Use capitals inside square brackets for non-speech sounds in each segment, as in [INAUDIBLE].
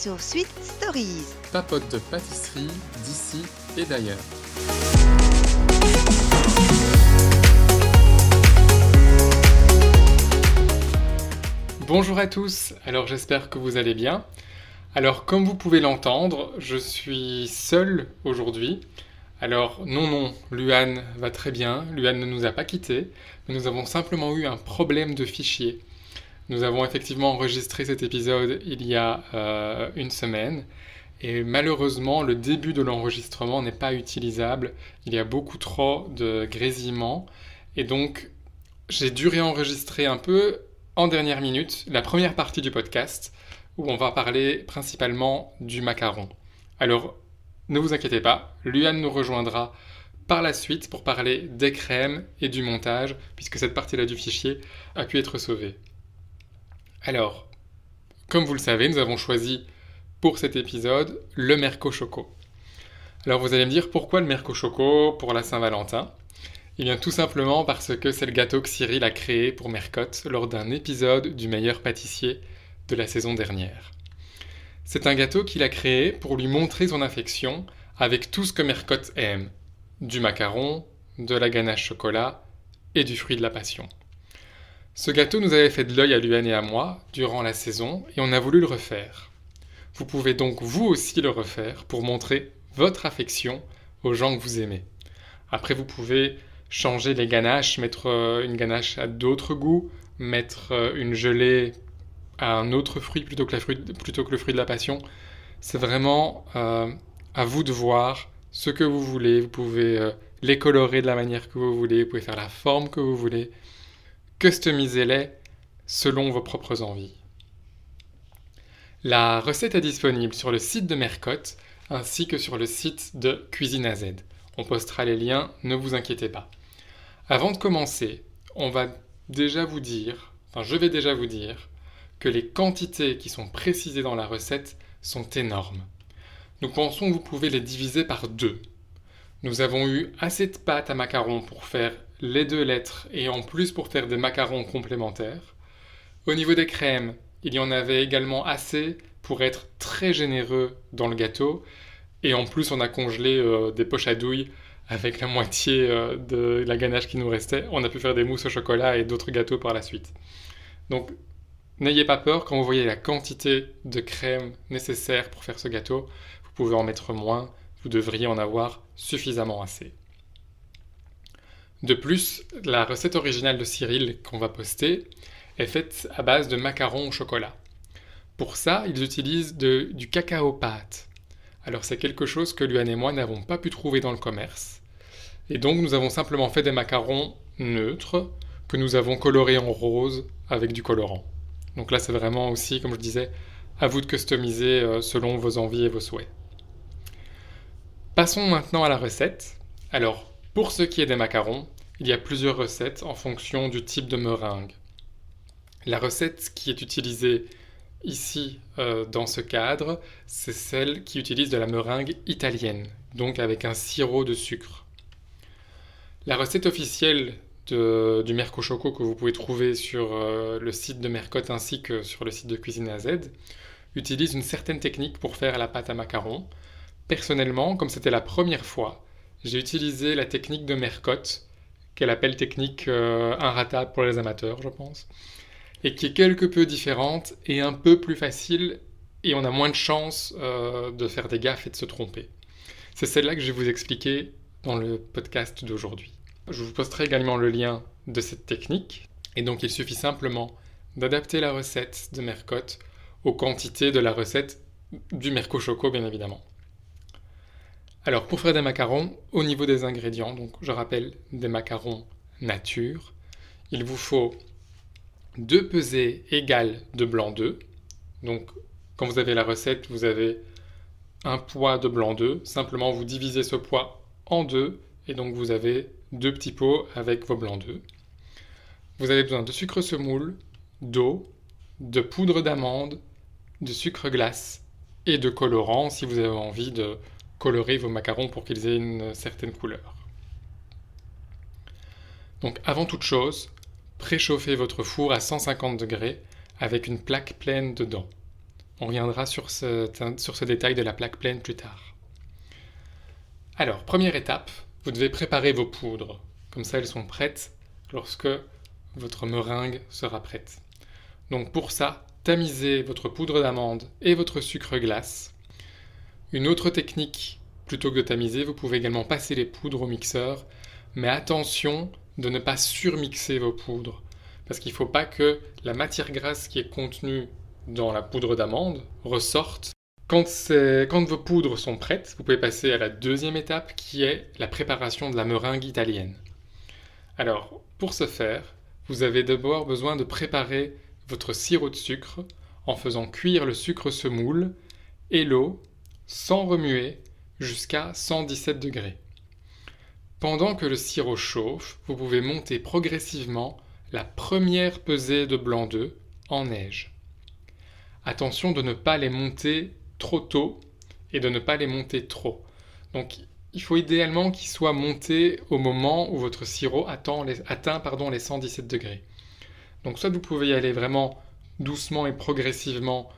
Sur Sweet Stories. Papote de pâtisserie d'ici et d'ailleurs. Bonjour à tous, alors j'espère que vous allez bien. Alors comme vous pouvez l'entendre, je suis seul aujourd'hui. Alors non, non, Luan va très bien, Luan ne nous a pas quittés, mais nous avons simplement eu un problème de fichier. Nous avons effectivement enregistré cet épisode il y a euh, une semaine, et malheureusement le début de l'enregistrement n'est pas utilisable, il y a beaucoup trop de grésillements, et donc j'ai dû réenregistrer un peu en dernière minute la première partie du podcast, où on va parler principalement du macaron. Alors ne vous inquiétez pas, Luan nous rejoindra par la suite pour parler des crèmes et du montage, puisque cette partie-là du fichier a pu être sauvée. Alors, comme vous le savez, nous avons choisi pour cet épisode le Merco Choco. Alors vous allez me dire pourquoi le Merco Choco pour la Saint-Valentin? Eh bien tout simplement parce que c'est le gâteau que Cyril a créé pour Mercotte lors d'un épisode du meilleur pâtissier de la saison dernière. C'est un gâteau qu'il a créé pour lui montrer son affection avec tout ce que Mercotte aime. Du macaron, de la ganache chocolat et du fruit de la passion. Ce gâteau nous avait fait de l'œil à Luan et à moi durant la saison et on a voulu le refaire. Vous pouvez donc vous aussi le refaire pour montrer votre affection aux gens que vous aimez. Après, vous pouvez changer les ganaches, mettre euh, une ganache à d'autres goûts, mettre euh, une gelée à un autre fruit plutôt que, le fruit de la passion. C'est vraiment euh, à vous de voir ce que vous voulez. Vous pouvez les colorer de la manière que vous voulez, vous pouvez faire la forme que vous voulez. Customisez-les selon vos propres envies. La recette est disponible sur le site de Mercotte ainsi que sur le site de Cuisine à Z. On postera les liens, ne vous inquiétez pas. Avant de commencer, on va déjà vous dire, enfin je vais déjà vous dire, que les quantités qui sont précisées dans la recette sont énormes. Nous pensons que vous pouvez les diviser par deux. Nous avons eu assez de pâte à macarons pour faire les deux lettres et en plus pour faire des macarons complémentaires. Au niveau des crèmes, il y en avait également assez pour être très généreux dans le gâteau. Et en plus, on a congelé euh, des poches à douille avec la moitié euh, de la ganache qui nous restait. On a pu faire des mousses au chocolat et d'autres gâteaux par la suite. Donc N'ayez pas peur quand vous voyez la quantité de crème nécessaire pour faire ce gâteau. Vous pouvez en mettre moins, vous devriez en avoir suffisamment assez. De plus, la recette originale de Cyril qu'on va poster est faite à base de macarons au chocolat. Pour ça, ils utilisent du cacao pâte. Alors c'est quelque chose que Luan et moi n'avons pas pu trouver dans le commerce. Et donc nous avons simplement fait des macarons neutres que nous avons colorés en rose avec du colorant. Donc là, c'est vraiment aussi, comme je disais, à vous de customiser euh, selon vos envies et vos souhaits. Passons maintenant à la recette. Alors, pour ce qui est des macarons, il y a plusieurs recettes en fonction du type de meringue. La recette qui est utilisée ici euh, dans ce cadre, c'est celle qui utilise de la meringue italienne, donc avec un sirop de sucre. La recette officielle du Merco Choco que vous pouvez trouver sur euh, le site de Mercotte ainsi que sur le site de Cuisine à Z utilise une certaine technique pour faire la pâte à macarons. Personnellement, comme c'était la première fois, j'ai utilisé la technique de Mercotte, qu'elle appelle technique euh, inratable pour les amateurs, je pense, et qui est quelque peu différente et un peu plus facile, et on a moins de chances euh, de faire des gaffes et de se tromper. C'est celle-là que je vais vous expliquer dans le podcast d'aujourd'hui. Je vous posterai également le lien de cette technique. Et donc il suffit simplement d'adapter la recette de Mercotte aux quantités de la recette du Merco Choco, bien évidemment. Alors pour faire des macarons, au niveau des ingrédients, donc je rappelle des macarons nature, il vous faut deux pesées égales de blanc d'œuf. Donc quand vous avez la recette, vous avez un poids de blanc d'œuf. Simplement vous divisez ce poids en deux et donc vous avez deux petits pots avec vos blancs d'œufs. Vous avez besoin de sucre semoule, d'eau, de poudre d'amande, de sucre glace et de colorant si vous avez envie de colorer vos macarons pour qu'ils aient une certaine couleur. Donc avant toute chose, préchauffez votre four à 150 degrés avec une plaque pleine dedans. On reviendra sur ce, sur ce détail de la plaque pleine plus tard. Alors, première étape, vous devez préparer vos poudres. Comme ça, elles sont prêtes lorsque votre meringue sera prête. Donc pour ça, tamisez votre poudre d'amande et votre sucre glace. Une autre technique, plutôt que de tamiser, vous pouvez également passer les poudres au mixeur, mais attention de ne pas surmixer vos poudres, parce qu'il ne faut pas que la matière grasse qui est contenue dans la poudre d'amande ressorte. Quand, vos poudres sont prêtes, vous pouvez passer à la deuxième étape qui est la préparation de la meringue italienne. Alors, pour ce faire, vous avez d'abord besoin de préparer votre sirop de sucre en faisant cuire le sucre semoule et l'eau sans remuer jusqu'à 117 degrés. Pendant que le sirop chauffe, vous pouvez monter progressivement la première pesée de blanc d'œuf en neige. Attention de ne pas les monter trop tôt et de ne pas les monter trop. Donc il faut idéalement qu'ils soient montés au moment où votre sirop atteint les, les 117 degrés. Donc soit vous pouvez y aller vraiment doucement et progressivement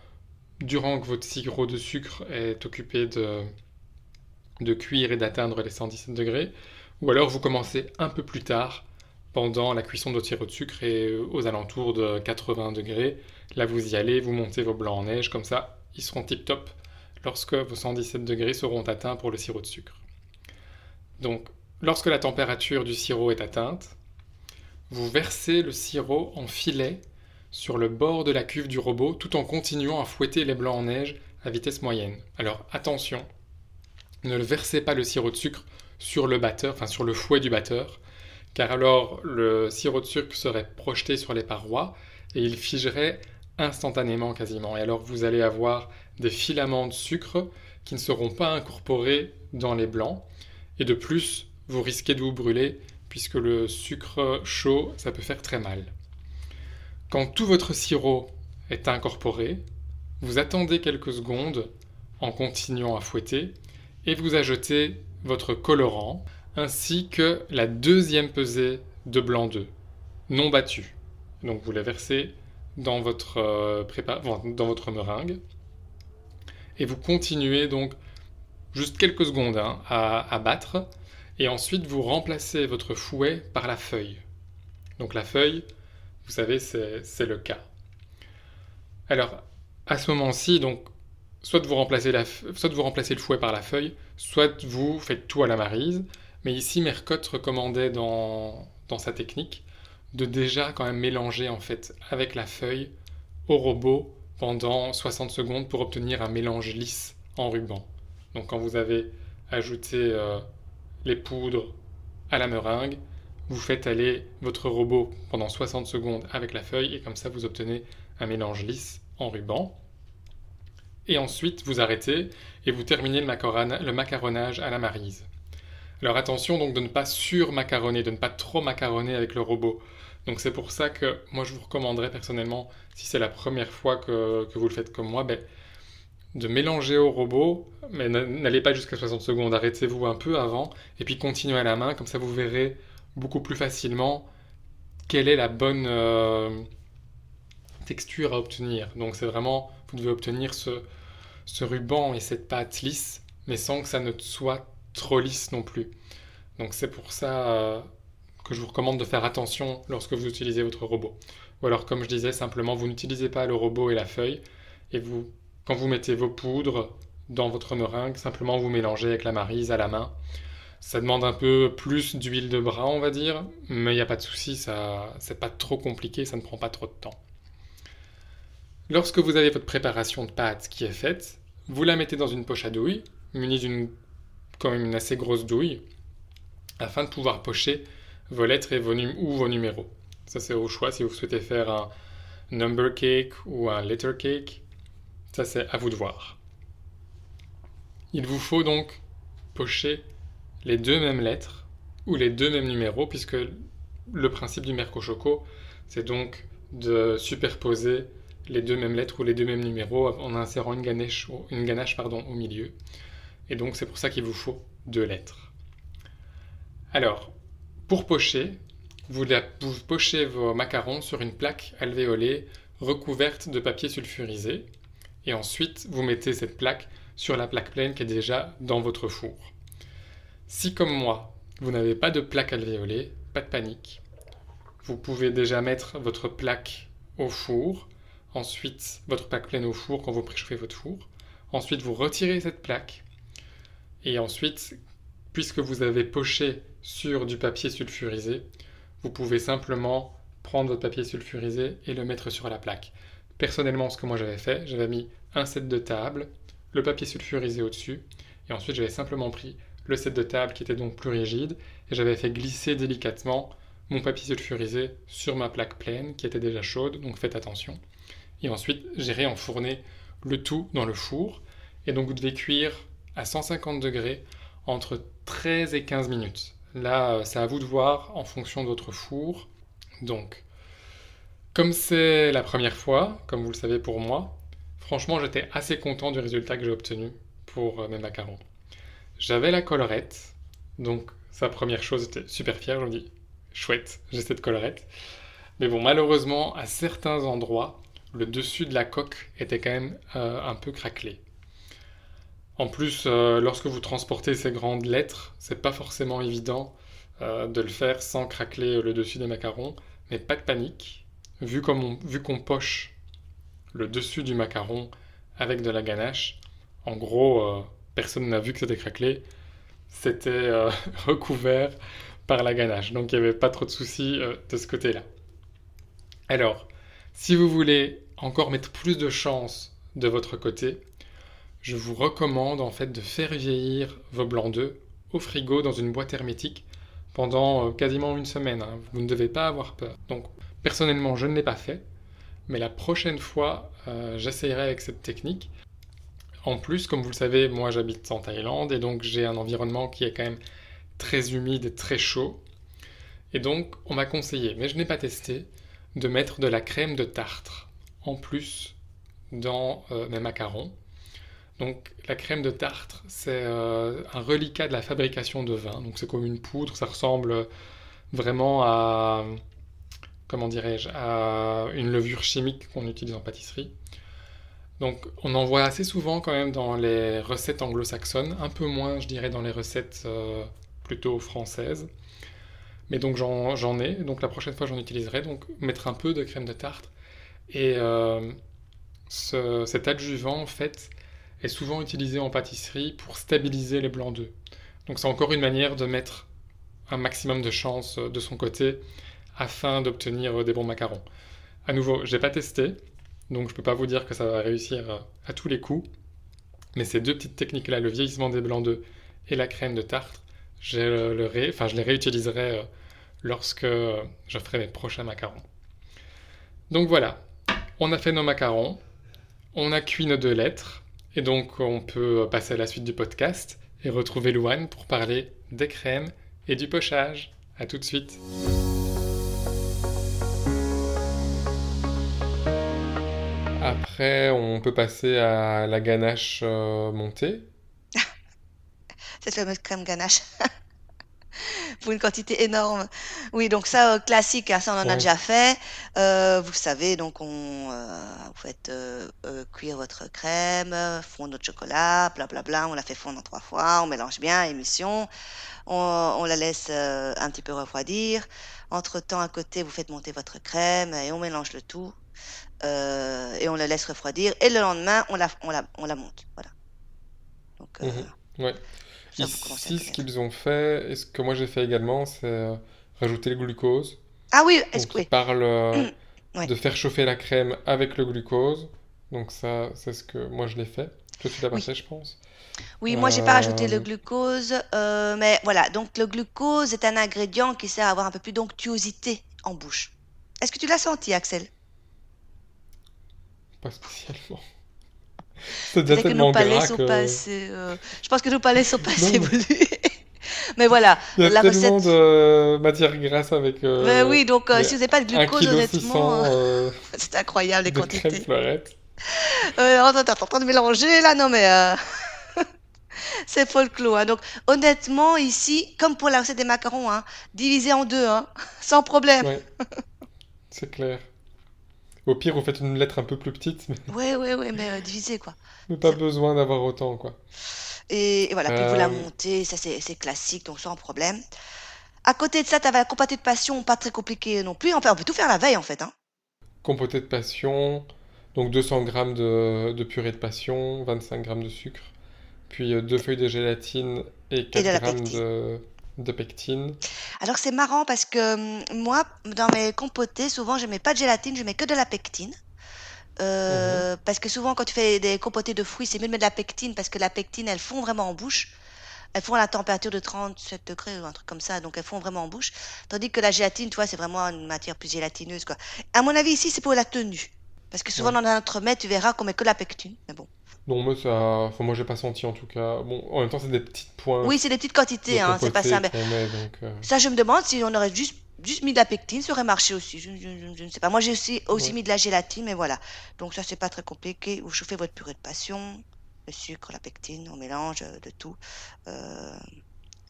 durant que votre sirop de sucre est occupé de, cuire et d'atteindre les 117 degrés, ou alors vous commencez un peu plus tard pendant la cuisson de votre sirop de sucre et aux alentours de 80 degrés. Là vous y allez, vous montez vos blancs en neige, comme ça ils seront tip top lorsque vos 117 degrés seront atteints pour le sirop de sucre. Donc lorsque la température du sirop est atteinte, vous versez le sirop en filet sur le bord de la cuve du robot tout en continuant à fouetter les blancs en neige à vitesse moyenne. Alors attention, ne versez pas le sirop de sucre sur le batteur, enfin sur le fouet du batteur, car alors le sirop de sucre serait projeté sur les parois et il figerait instantanément quasiment. Et alors vous allez avoir des filaments de sucre qui ne seront pas incorporés dans les blancs. Et de plus, vous risquez de vous brûler puisque le sucre chaud, ça peut faire très mal. Quand tout votre sirop est incorporé, vous attendez quelques secondes en continuant à fouetter et vous ajoutez votre colorant ainsi que la deuxième pesée de blanc d'œuf non battu. Donc vous la versez dans votre, euh, meringue et vous continuez donc juste quelques secondes hein, à battre et ensuite, vous remplacez votre fouet par la feuille. Donc la feuille, vous savez, c'est le cas. Alors, à ce moment-ci, donc, soit vous, remplacez le fouet par la feuille, soit vous faites tout à la marise. Mais ici, Mercotte recommandait dans, dans sa technique de déjà quand même mélanger en fait avec la feuille au robot pendant 60 secondes pour obtenir un mélange lisse en ruban. Donc quand vous avez ajouté euh, les poudres à la meringue, vous faites aller votre robot pendant 60 secondes avec la feuille et comme ça vous obtenez un mélange lisse en ruban. Et ensuite vous arrêtez et vous terminez le, macaronnage à la marise. Alors attention donc de ne pas sur-macaronner, de ne pas trop macaronner avec le robot. Donc c'est pour ça que moi je vous recommanderais personnellement, si c'est la première fois que, vous le faites comme moi, ben, de mélanger au robot, mais n'allez pas jusqu'à 60 secondes, arrêtez-vous un peu avant, et puis continuez à la main, comme ça vous verrez beaucoup plus facilement quelle est la bonne euh, texture à obtenir. Donc c'est vraiment, vous devez obtenir ce, ce ruban et cette pâte lisse, mais sans que ça ne soit trop lisse non plus. Donc c'est pour ça euh, que je vous recommande de faire attention lorsque vous utilisez votre robot. Ou alors comme je disais, simplement vous n'utilisez pas le robot et la feuille, et vous quand vous mettez vos poudres dans votre meringue, simplement vous mélangez avec la marise à la main. Ça demande un peu plus d'huile de bras, on va dire, mais il n'y a pas de souci, ça, c'est pas trop compliqué, ça ne prend pas trop de temps. Lorsque vous avez votre préparation de pâte qui est faite, vous la mettez dans une poche à douille, munie d'une quand même une assez grosse douille, afin de pouvoir pocher vos lettres et vos ou vos numéros. Ça c'est au choix si vous souhaitez faire un number cake ou un letter cake. Ça, c'est à vous de voir. Il vous faut donc pocher les deux mêmes lettres ou les deux mêmes numéros, puisque le principe du Mercochoco, c'est donc de superposer les deux mêmes lettres ou les deux mêmes numéros en insérant une ganache, au milieu. Et donc c'est pour ça qu'il vous faut deux lettres. Alors, pour pocher, vous pochez vos macarons sur une plaque alvéolée recouverte de papier sulfurisé Et ensuite, vous mettez cette plaque sur la plaque pleine qui est déjà dans votre four. Si comme moi, vous n'avez pas de plaque alvéolée, pas de panique. Vous pouvez déjà mettre votre plaque au four, ensuite votre plaque pleine au four quand vous préchauffez votre four. Ensuite, vous retirez cette plaque. Et ensuite, puisque vous avez poché sur du papier sulfurisé, vous pouvez simplement prendre votre papier sulfurisé et le mettre sur la plaque. Personnellement, ce que moi j'avais fait, j'avais mis un set de table, le papier sulfurisé au-dessus, et ensuite j'avais simplement pris le set de table qui était donc plus rigide, et j'avais fait glisser délicatement mon papier sulfurisé sur ma plaque pleine qui était déjà chaude, donc faites attention. Et ensuite, j'ai réenfourné le tout dans le four, et donc vous devez cuire à 150 degrés entre 13 et 15 minutes. Là, c'est à vous de voir en fonction de votre four. Donc, comme c'est la première fois, comme vous le savez pour moi, franchement, j'étais assez content du résultat que j'ai obtenu pour euh, mes macarons. J'avais la collerette, donc sa première chose, j'étais super fier, je me dis, chouette, j'ai cette collerette. Mais bon, malheureusement, à certains endroits, le dessus de la coque était quand même euh, un peu craquelé. En plus, euh, lorsque vous transportez ces grandes lettres, c'est pas forcément évident euh, de le faire sans craqueler le dessus des macarons, mais pas de panique. Vu qu'on poche le dessus du macaron avec de la ganache, en gros, personne n'a vu que c'était craquelé. C'était [LAUGHS] recouvert par la ganache, donc il n'y avait pas trop de soucis de ce côté-là. Alors, si vous voulez encore mettre plus de chance de votre côté, je vous recommande en fait de faire vieillir vos blancs d'œufs au frigo dans une boîte hermétique pendant euh, quasiment une semaine. Hein. Vous ne devez pas avoir peur. Donc personnellement, je ne l'ai pas fait, mais la prochaine fois, euh, j'essayerai avec cette technique. En plus, comme vous le savez, moi j'habite en Thaïlande et donc j'ai un environnement qui est quand même très humide et très chaud. Et donc, on m'a conseillé, mais je n'ai pas testé, de mettre de la crème de tartre en plus dans euh, mes macarons. Donc la crème de tartre, c'est euh, un reliquat de la fabrication de vin. Donc c'est comme une poudre, ça ressemble vraiment à à une levure chimique qu'on utilise en pâtisserie. Donc on en voit assez souvent quand même dans les recettes anglo-saxonnes, un peu moins je dirais dans les recettes euh, plutôt françaises. Mais donc j'en ai, donc la prochaine fois j'en utiliserai, donc mettre un peu de crème de tartre. Et euh, cet adjuvant en fait est souvent utilisé en pâtisserie pour stabiliser les blancs d'œufs. Donc c'est encore une manière de mettre un maximum de chance de son côté afin d'obtenir des bons macarons. À nouveau, je n'ai pas testé, donc je ne peux pas vous dire que ça va réussir à tous les coups. Mais ces deux petites techniques-là, le vieillissement des blancs d'œufs et la crème de tartre, je, les réutiliserai euh, lorsque je ferai mes prochains macarons. Donc voilà, on a fait nos macarons, on a cuit nos deux lettres, et donc, on peut passer à la suite du podcast et retrouver Louane pour parler des crèmes et du pochage. A tout de suite. Après, on peut passer à la ganache euh, montée. [LAUGHS] Cette fameuse crème ganache. [LAUGHS] pour une quantité énorme. Oui, donc ça, euh, classique, hein, ça on en a déjà fait. Euh, vous savez, donc on, euh, vous faites cuire votre crème, fondre notre chocolat, blablabla, bla, bla, on la fait fondre en trois fois, on mélange bien, émission, on, on la laisse un petit peu refroidir. Entre-temps, à côté, vous faites monter votre crème et on mélange le tout. Et on la laisse refroidir. Et le lendemain, on la, on la, on la monte. Voilà. Donc, mmh ouais. Ici, ce qu'ils ont fait, et ce que moi j'ai fait également, c'est euh, rajouter le glucose. Ah oui, est-ce que oui. parle euh, [CLEARS THROAT] de faire chauffer la crème avec le glucose. Donc ça, c'est ce que moi je l'ai fait. Toi, tu l'as pas fait, je pense. Oui, moi, j'ai pas rajouté le euh, glucose, mais voilà. Donc, le glucose est un ingrédient qui sert à avoir un peu plus d'onctuosité en bouche. Est-ce que tu l'as senti, Axel? Pas spécialement. [LAUGHS] C'est déjà tellement que nos palais sont pas assez, euh, Je pense que nos palais sont [LAUGHS] pas assez évolués. [LAUGHS] Mais voilà, Il y a la tellement recette. de matière grasse avec. Euh, oui, donc euh, si vous n'avez pas de glucose, honnêtement, c'est incroyable les quantités. Euh, attends, t'es en train de mélanger là, non mais. c'est folklore. Hein. Donc, honnêtement, ici, comme pour la recette des macarons, hein, divisé en deux, hein, sans problème. c'est clair. Au pire, vous faites une lettre un peu plus petite, mais, Ouais, ouais, ouais, mais euh, divisé, quoi. [LAUGHS] mais pas besoin d'avoir autant, quoi. Et, et voilà, puis vous la Euh, montez, ça c'est classique, donc sans problème. À côté de ça, tu avais la compotée de passion, pas très compliqué non plus. Enfin, on peut tout faire la veille, en fait, hein. Compoté de passion, donc 200 grammes de, de purée de passion, 25 grammes de sucre, puis euh, deux feuilles de gélatine et Et de 4 la grammes pectine. de, de pectine. Alors c'est marrant parce que hum, moi, dans mes compotés, souvent je mets pas de gélatine, je mets que de la pectine. Mhm. Euh, parce que souvent quand tu fais des compotés de fruits, c'est mieux de mettre de la pectine parce que la pectine, elle fond vraiment en bouche. Elles font à la température de 37 degrés ou un truc comme ça, donc elles font vraiment en bouche. Tandis que la gélatine, tu vois, c'est vraiment une matière plus gélatineuse, quoi. À mon avis, ici, c'est pour la tenue. Parce que souvent Ouais. dans un entremets, tu verras qu'on met que la pectine. Mais bon. Non, mais ça, enfin, moi j'ai pas senti en tout cas. Bon, en même temps, c'est des petites Oui, pointes c'est des petites de quantités, hein, c'est pas ça. Mais qu'on met, donc. euh, ça, je me demande si on aurait juste, juste mis de la pectine, ça aurait marché aussi. Je, je- je- ne sais pas. Moi, j'ai aussi, aussi ouais. mis de la gélatine, mais voilà. Donc ça, c'est pas très compliqué. Vous chauffez votre purée de passion, le sucre, la pectine, on mélange euh, de tout. Euh,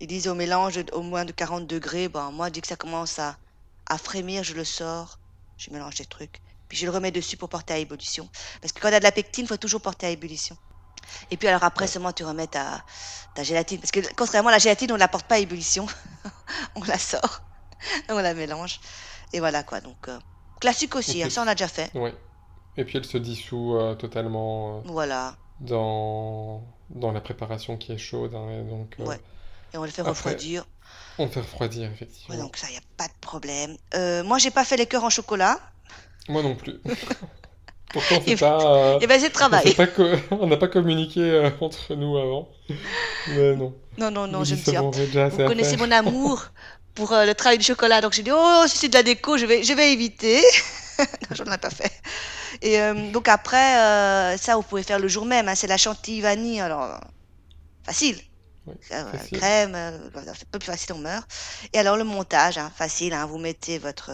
ils disent au mélange au moins de 40 degrés. Bon, moi, dès que ça commence à, à frémir, je le sors, je mélange des trucs. Puis je le remets dessus pour porter à ébullition. Parce que quand y a de la pectine, il faut toujours porter à ébullition. Et puis alors après, seulement tu remets ta, ta gélatine. Parce que contrairement à la gélatine, on ne la porte pas à ébullition. [LAUGHS] on la sort, [LAUGHS] on la mélange. Et voilà quoi. Donc, euh, classique aussi, hein, ça on a déjà fait. ouais. Et puis elle se dissout euh, totalement euh, Voilà. dans, dans la préparation qui est chaude. hein, et donc Ouais. Et on le fait après, refroidir. on fait refroidir, Ouais, effectivement. donc ça, il n'y a pas de problème. Moi, j'ai pas fait les cœurs en chocolat. Moi non plus. [LAUGHS] Pourtant, c'est pas, euh, et ben, s'est travail. pas [LAUGHS] on n'a pas communiqué euh, entre nous avant. Mais non. Non, non, Je non, je me ah, bon, j'ai vous connaissez mon amour [LAUGHS] pour euh, le travail du chocolat. Donc j'ai dit, oh, si c'est de la déco, je vais, je vais éviter. Non, j'en ai pas fait. Et euh, donc après, ça, vous pouvez faire le jour même. hein, c'est la chantilly vanille. Alors, facile. Oui, facile. crème, un peu plus facile, on meurt. Et alors le montage, hein, facile, hein, vous mettez votre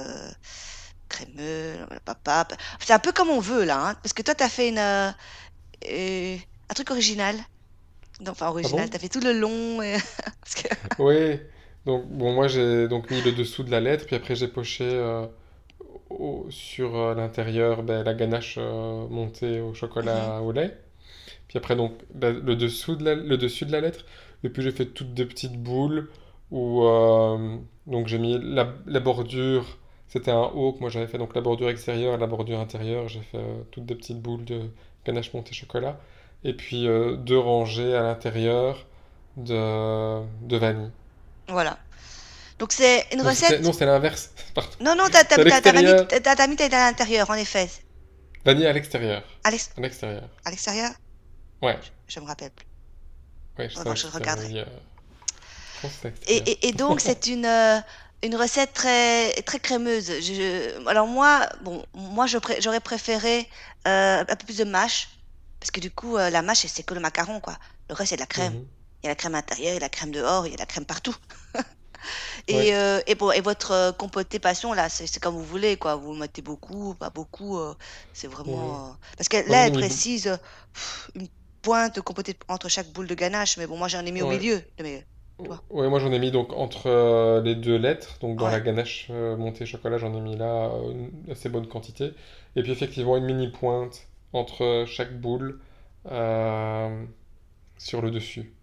crémeux, papa. C'est un peu comme on veut là, hein, parce que toi, tu as fait une, euh, euh, un truc original. Non, enfin Ah original, bon? tu as fait tout le long. [LAUGHS] et- que- [LAUGHS] Oui. Donc, bon, moi j'ai donc mis le dessous de la lettre, puis après j'ai poché euh, au- sur euh, l'intérieur ben, la ganache euh, montée au Mhm. chocolat au lait. Puis après, donc, la- le dessous de la, le dessus de la lettre. Et puis j'ai fait toutes des petites boules où euh, donc j'ai mis la, la bordure. C'était un haut que moi j'avais fait, donc la bordure extérieure et la bordure intérieure. J'ai fait euh, toutes des petites boules de ganache montée chocolat. Et puis euh, deux rangées à l'intérieur de, de vanille. Voilà. Donc c'est une Non, c'était, non, recette. c'était l'inverse. [LAUGHS] Non, non, t'as C'est mis ta, t'as mis, t'as à l'intérieur, en effet. Vanille à l'extérieur. À l'ex- À l'extérieur. à l'extérieur? Ouais, Je me rappelle plus. ouais, Oh c'est non, à je regarderai. euh, je c'est Et, et, et donc, c'est une, euh, une recette très, très crémeuse. Je, alors moi, bon, moi, j'aurais préféré euh, un peu plus de mâche, parce que du coup, euh, la mâche, c'est que le macaron, quoi. Le reste, c'est de la crème. Mhm. Il y a la crème intérieure, il y a la crème dehors, il y a la crème partout. [LAUGHS] Et, Ouais, euh, et, bon, et votre compoté passion, là, c'est comme vous voulez, quoi. Vous mettez beaucoup, pas beaucoup. c'est vraiment... Parce que là, elle précise pff, une pointe de compoté entre chaque boule de ganache. Mais bon, moi, j'en ai mis au milieu. Mais, tu vois. Ouais, moi j'en ai mis donc entre euh, les deux lettres, donc dans la ganache euh, montée chocolat, j'en ai mis là euh, une assez bonne quantité. Et puis effectivement une mini pointe entre chaque boule euh, sur le dessus.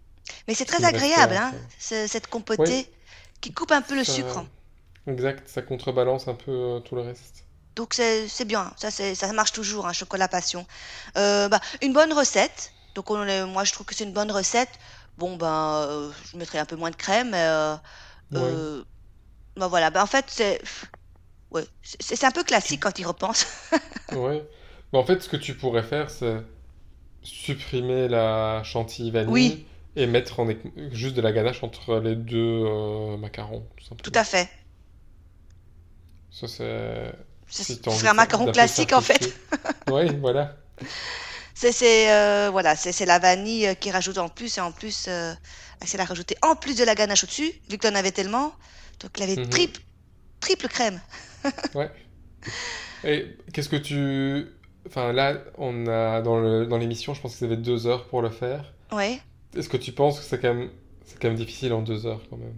Mais c'est Ce très agréable, hein, ce- cette compotée qui coupe un peu le ça, sucre. exact, ça contrebalance un peu euh, tout le reste. Donc c'est bien, ça, ça marche toujours, un chocolat passion. Euh, bah, une bonne recette. Donc on moi je trouve que c'est une bonne recette. Bon ben euh, je mettrais un peu moins de crème. Euh, Ouais, euh, bah voilà, bah, en fait c'est ouais, c'est c'est un peu classique quand il repense. [LAUGHS] Ouais. Mais en fait, ce que tu pourrais faire, c'est supprimer la chantilly Oui, vanille et mettre en juste de la ganache entre les deux macarons, tout à fait. Ça, c'est... Ce Si ce tu as envie serait un macaron classique en fait. Oui, voilà. [LAUGHS] C'est euh, voilà, c'est la vanille euh, qui rajoute en plus et en plus euh, c'est la rajouter en plus de la ganache au-dessus, vu que tu en avais tellement. Donc il avait Mhm. triple triple crème. [LAUGHS] Ouais. Et qu'est-ce que tu... Enfin, là, on a dans l'émission, je pense que ça avait deux heures pour le faire. Ouais. Est-ce que tu penses que c'est quand même, c'est quand même difficile en deux heures, quand même,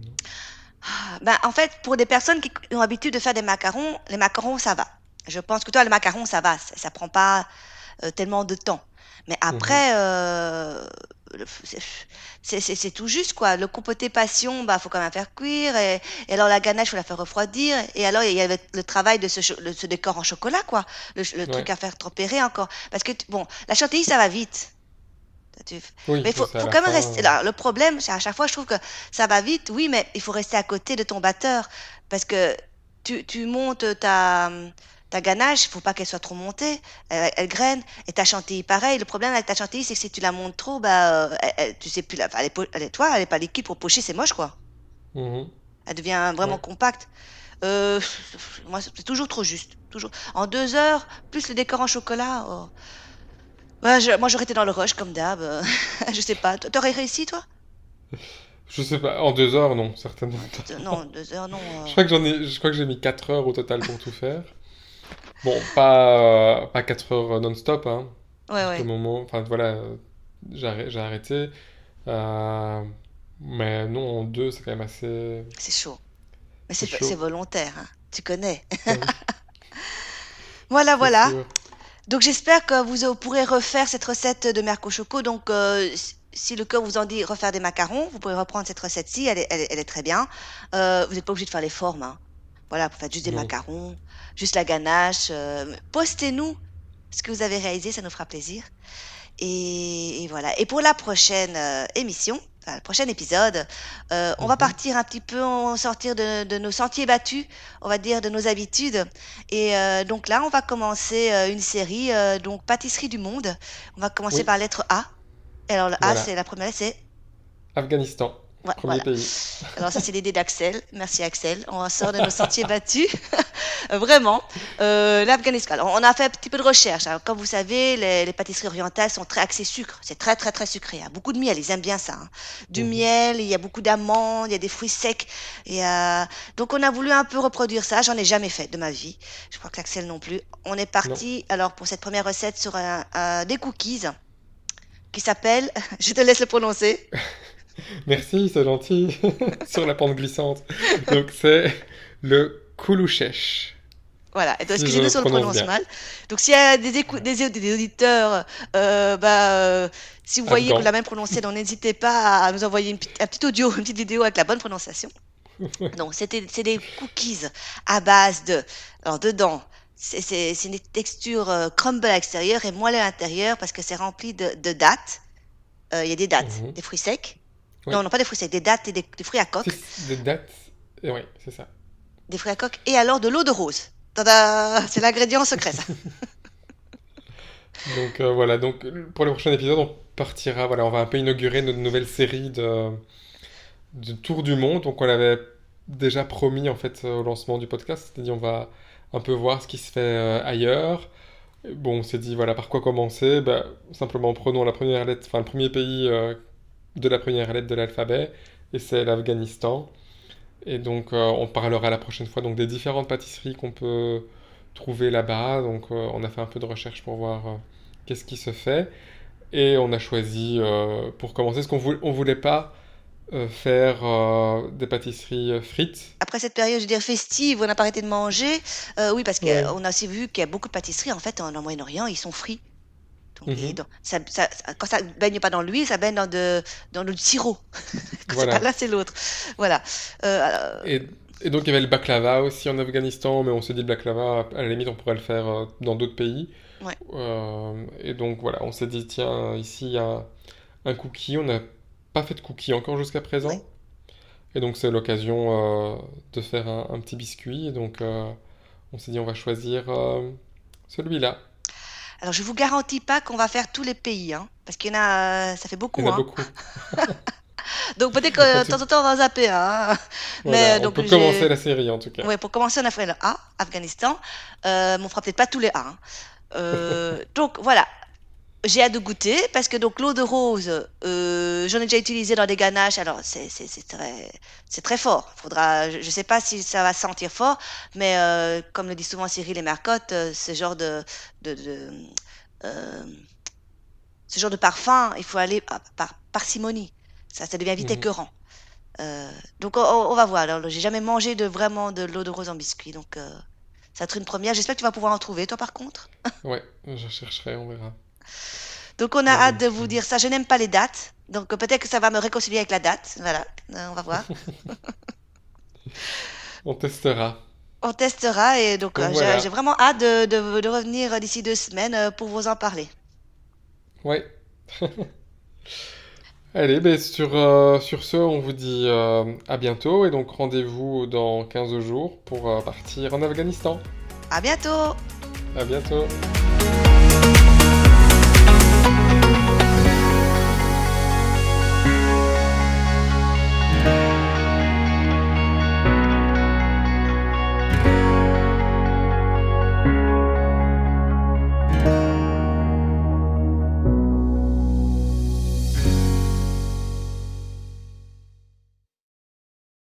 Ben, en fait, pour des personnes qui ont l'habitude de faire des macarons, les macarons, ça va. Je pense que toi, le macaron, ça va, ça, ça prend pas euh, tellement de temps. Mais Mhm. après, euh, c'est tout juste, quoi. Le compoté passion, bah, faut quand même faire cuire. Et, et alors, la ganache, faut la faire refroidir. Et alors, il y avait le travail de ce, décor en chocolat, quoi. Le, truc à faire tempérer encore. Parce que, bon, la chantilly, ça va vite. Oui, Mais il faut, quand même fin. rester euh, là. Le problème, c'est à chaque fois, je trouve que ça va vite, oui, mais il faut rester à côté de ton batteur. Parce que tu, tu montes ta, ta ganache, il faut pas qu'elle soit trop montée, elle, elle graine. Et ta chantilly, pareil. Le problème avec ta chantilly, c'est que si tu la montes trop, bah, euh, elle- elle- tu sais plus, la, elle est, po- elle est- toi, elle est pas liquide pour pocher, c'est moche, quoi. mhm. Elle devient vraiment Ouais. compacte. Euh, moi, c'est toujours trop juste. Toujours. En deux heures, plus le décor en chocolat. oh. Ouais, je- moi, j'aurais été dans le rush, comme d'hab. [LAUGHS] je sais pas. T'aurais réussi, toi? Je sais pas, en deux heures, non, certainement pas. Non, deux heures, non. [LAUGHS] Je euh. crois que j'en ai, je crois que j'ai mis 4 heures au total pour tout faire. Bon, pas, pas 4 heures non-stop, hein. Ouais, ouais, moment, enfin voilà, j'ai arrê- j'ai arrêté. Euh, mais non, en deux, c'est quand même assez, c'est chaud. Mais c'est volontaire, hein. Tu connais. [LAUGHS] Voilà, voilà. sûr. Donc j'espère que vous pourrez refaire cette recette de Merco Choco. Donc euh, si le cœur vous en dit refaire des macarons, vous pouvez reprendre cette recette-ci. Elle est, elle est- elle est très bien. Euh, vous n'êtes pas obligé de faire les formes. hein. Voilà, vous faites juste des Non. macarons, juste la ganache. euh, Postez-nous ce que vous avez réalisé, ça nous fera plaisir. Et, et voilà. Et pour la prochaine euh, émission, enfin, le prochain épisode, euh, on va Mhm. partir un petit peu, on sortir de, de nos sentiers battus, on va dire de nos habitudes. Et euh, donc là, on va commencer euh, une série, donc Pâtisserie du monde. On va commencer Oui, par la lettre A. Et alors le A, c'est la première c'est Afghanistan, ouais, premier voilà. pays. Alors ça, c'est l'idée d'Axel. Merci Axel. On sort de nos sentiers [LAUGHS] battus. Euh, Vraiment. Euh, L'Afghanistan. Alors, on a fait un petit peu de recherche. Alors, comme vous savez, les, les pâtisseries orientales sont très axées sucre. C'est très, très, très sucré. Il y a beaucoup de miel. Ils aiment bien ça. hein. Du Mhm. miel, il y a beaucoup d'amandes, il y a des fruits secs. Et, euh, donc, on a voulu un peu reproduire ça. J'en ai jamais fait de ma vie. Je crois que Axel non plus. On est Non. parti, alors, pour cette première recette sur un, un- des cookies qui s'appelle, [LAUGHS] je te laisse le prononcer. [LAUGHS] Merci, c'est gentil. [LAUGHS] Sur la pente glissante. Donc c'est le koulouchesh, Voilà, et donc, si excusez-nous je si on le prononce bien. mal. Donc, s'il y a des, des, des auditeurs, euh, bah, euh, si vous voyez qu'on l'a même prononcé, n'hésitez pas à nous envoyer une, un petit audio, une petite vidéo avec la bonne prononciation. [LAUGHS] Donc, c'était, c'est des cookies à base de. Alors, dedans, c'est, une texture euh, crumble à l'extérieur et moelle à l'intérieur parce que c'est rempli de, de dattes. Euh, Il y a des dattes, Mhm. des fruits secs. Non, non, pas des fruits secs, des dattes et des, des fruits à coque. des dates. Et oui, c'est ça. Des fruits à coque et alors de l'eau de rose. Tada C'est l'ingrédient secret, ça. [LAUGHS] Donc euh, voilà, donc pour le prochain épisode, on partira, voilà, on va un peu inaugurer notre nouvelle série de, de tour du monde. Donc on l'avait déjà promis en fait au lancement du podcast, c'est-à-dire on va un peu voir ce qui se fait euh, ailleurs. Bon, on s'est dit voilà par quoi commencer? Bah, simplement prenons la première lettre, enfin le premier pays euh, de la première lettre de l'alphabet, et c'est l'Afghanistan. Et donc, euh, on parlera la prochaine fois donc, des différentes pâtisseries qu'on peut trouver là-bas. Donc, euh, on a fait un peu de recherche pour voir euh, qu'est-ce qui se fait. Et on a choisi, pour commencer, ce qu'on voulait, on voulait pas faire des pâtisseries frites. Après cette période, je veux dire, festive, où on n'a pas arrêté de manger, oui, parce Ouais. qu'on a aussi vu qu'il y a beaucoup de pâtisseries, en fait, en, en Moyen-Orient, ils sont frits. Mhm. donc, ça, ça- quand ça baigne pas dans l'huile, ça baigne dans, de, dans le sirop. [LAUGHS] Quand c'est pas Voilà. l'un, c'est l'autre. Voilà. Euh, alors, Et, et donc, il y avait le baklava aussi en Afghanistan, mais on s'est dit le baklava, à la limite, on pourrait le faire euh, dans d'autres pays. ouais. Euh, et donc, voilà, on s'est dit, tiens, ici, il y a un cookie. On n'a pas fait de cookie encore jusqu'à présent. Ouais. Et donc, c'est l'occasion euh, de faire un, un petit biscuit. Et donc, on s'est dit, on va choisir celui-là. Alors, je vous garantis pas qu'on va faire tous les pays, hein, parce qu'il y en a, ça fait Il y beaucoup, en a hein. beaucoup. [LAUGHS] Donc, peut-être que de temps en temps, on va zapper, hein. Mais, euh, on donc, peut commencer la série en tout cas. ouais, pour commencer, on a fait le A, Afghanistan. Euh, mais on fera peut-être pas tous les A, hein. Euh, [LAUGHS] donc, voilà. J'ai hâte de goûter parce que donc l'eau de rose, euh, j'en ai déjà utilisé dans des ganaches. Alors c'est très c'est très fort. Faudra, je, je sais pas si ça va sentir fort, mais euh, comme le dit souvent Cyril et Mercotte, euh, ce genre de de, de ce genre de parfum, il faut aller par, par parcimonie. Ça ça devient vite Mhm. écœurant. Donc on, on va voir. Alors j'ai jamais mangé de vraiment de l'eau de rose en biscuit, donc Ça va être une première. J'espère que tu vas pouvoir en trouver, toi, par contre. Ouais, je chercherai, on verra. Donc, on a hâte de vous dire ça. Je n'aime pas les dates. Donc, peut-être que ça va me réconcilier avec la date. Voilà, on va voir. [LAUGHS] On testera. On testera et donc Donc, euh, j'ai voilà. j'ai vraiment hâte de, de- de revenir d'ici deux semaines euh, pour vous en parler. Ouais. [LAUGHS] Allez, ben sur, euh, sur ce, on vous dit euh, à bientôt et donc rendez-vous dans 15 jours pour euh, partir en Afghanistan. À bientôt! À bientôt.